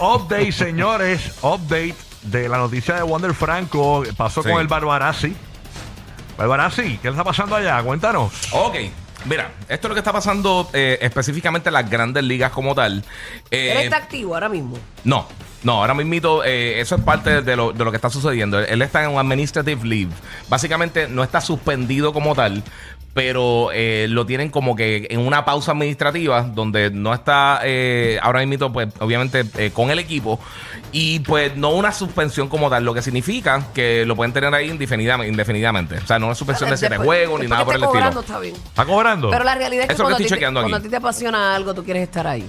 Update, señores. Update de la noticia de Wander Franco. Pasó Sí. con el Barbarazzi. Barbarazzi, ¿qué le está pasando allá? Cuéntanos. Ok. Mira, esto es lo que está pasando eh, específicamente en las grandes ligas como tal. Eh, Él está activo ahora mismo. No, no, ahora mismo eso es parte de lo, de lo que está sucediendo. Él, él está en un administrative leave. Básicamente no está suspendido como tal, pero eh, lo tienen como que en una pausa administrativa donde no está eh, ahora mismo, pues obviamente eh, con el equipo y pues no una suspensión como tal, lo que significa que lo pueden tener ahí indefinidamente. indefinidamente. O sea, no una suspensión de siete juegos ni nada por el estilo. cobrando, está bien. ¿Está cobrando? Pero la realidad es que Eso cuando, que a estoy ti chequeando cuando aquí. a ti te apasiona algo, tú quieres estar ahí.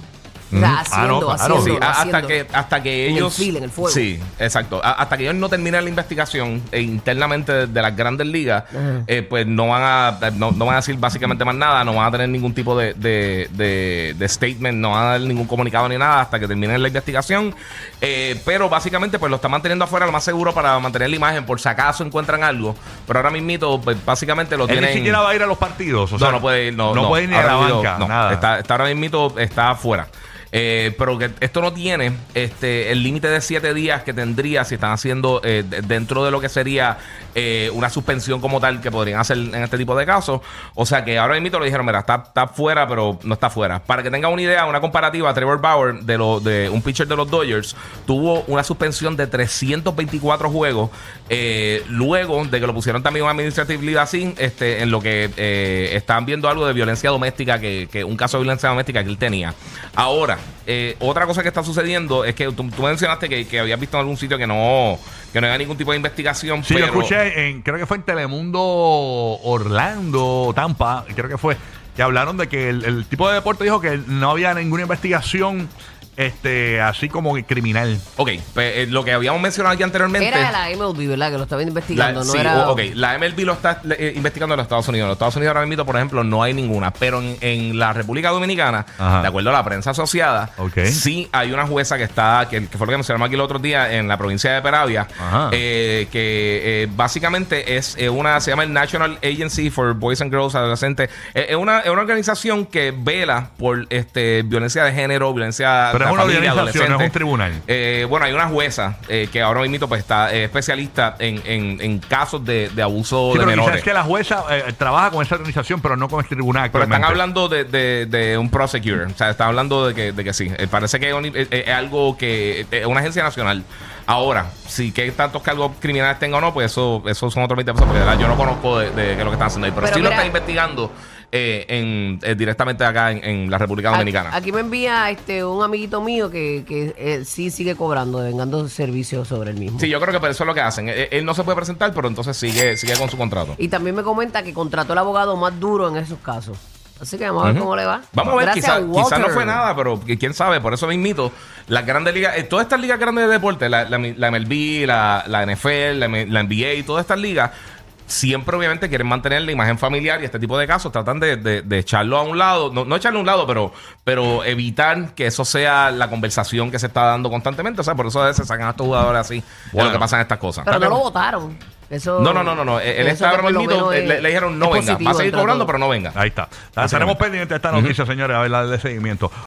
O Ah, haciendo, no, claro. haciendo, Sí, hasta que, hasta que En el ellos. feel, en el fuego. Sí, exacto. A- hasta que ellos no terminen la investigación eh, internamente de, de las grandes ligas, eh, pues no van a no, no van a decir básicamente más nada, no van a tener ningún tipo de, de, de- de statement, no van a dar ningún comunicado ni nada hasta que terminen la investigación. Eh, pero básicamente, pues lo están manteniendo afuera lo más seguro para mantener la imagen, por si acaso encuentran algo. Pero ahora mismo, pues básicamente lo Él tienen. ni siquiera va a ir a los partidos. O sea, no, no puede ir, no, no puede ir ni a la banca, no. nada. Está, está ahora mismo está afuera. Eh, pero que esto no tiene este el límite de siete días que tendría si están haciendo eh, de- dentro de lo que sería eh, una suspensión como tal que podrían hacer en este tipo de casos. O sea que ahora mismo lo dijeron, mira, está, está fuera, pero no está fuera. Para que tengan una idea, una comparativa, Trevor Bauer, de, lo, de un pitcher de los Dodgers, tuvo una suspensión de 324 juegos eh, luego de que lo pusieron también un administrative leave así, este, en lo que eh, estaban viendo algo de violencia doméstica, que, que un caso de violencia doméstica que él tenía. Ahora, eh, otra cosa que está sucediendo es que tú, tú mencionaste que, que habías visto en algún sitio que no, que no había ningún tipo de investigación. Sí, yo pero- escuché, en, creo que fue en Telemundo Orlando, Tampa, creo que fue, que hablaron de que el, el tipo de deporte dijo que no había ninguna investigación este así como que criminal. Ok, pues, eh, lo que habíamos mencionado aquí anteriormente. Era la MLB, ¿verdad? Que lo estaba La, investigando, no sí, era... ok, la MLB lo está eh, investigando en los Estados Unidos. En los Estados Unidos ahora mismo, por ejemplo, no hay ninguna. Pero en, en la República Dominicana, Ajá. de acuerdo a la prensa asociada, Ok. sí hay una jueza que está, que, que fue lo que mencionamos aquí el otro día en la provincia de Peravia, Ajá. eh, que eh, básicamente es eh, una, se llama el National Agency for Boys and Girls Adolescentes. Eh, es, una, es una organización que vela por este violencia de género, violencia Pero es una familia, organización, no es un tribunal. Eh, bueno, hay una jueza eh, que ahora mismo pues, está eh, especialista en, en- en casos de, de abuso Sí, de pero menores. es que la jueza eh, trabaja con esa organización, pero no con este tribunal. Pero están hablando de, de- de un prosecutor. O sea, están hablando de que, de que sí. Eh, parece que es, un- es algo que. Es una agencia nacional. Ahora, si que tantos cargos criminales tenga o no, pues eso, eso son otros 20 pesos. Porque de verdad yo no conozco de, lo que están haciendo ahí. Pero, Pero sí lo mira- están investigando eh, en, eh, directamente acá en, en la República Dominicana. Aquí, aquí me envía este un amiguito mío que, que eh, sí sigue cobrando, devengando servicios sobre el mismo. Sí, yo creo que por eso es lo que hacen. Él, él no se puede presentar, pero entonces sigue, sigue con su contrato. Y también me comenta que contrató el abogado más duro en esos casos. Así que vamos a ver cómo le va. Vamos a ver, quizás no Walter. fue nada, pero quién sabe, por eso mismito, las grandes ligas, eh, todas estas ligas grandes de deporte, la, la, la MLB, la, la NFL, la, la NBA y todas estas ligas, siempre obviamente quieren mantener la imagen familiar y este tipo de casos tratan de, de- de echarlo a un lado, no, no echarlo a un lado, pero, pero evitar que eso sea la conversación que se está dando constantemente. O sea, por eso a veces sacan a estos jugadores así de Bueno. lo que pasan estas cosas. Pero no lo votaron. Eso, No, no, no, no, no. Él eso está mismito, menos le, dijeron no venga. Va a seguir cobrando, todo. pero no venga. Ahí está. Estaremos pendientes de esta noticia, señores, a ver la de seguimiento.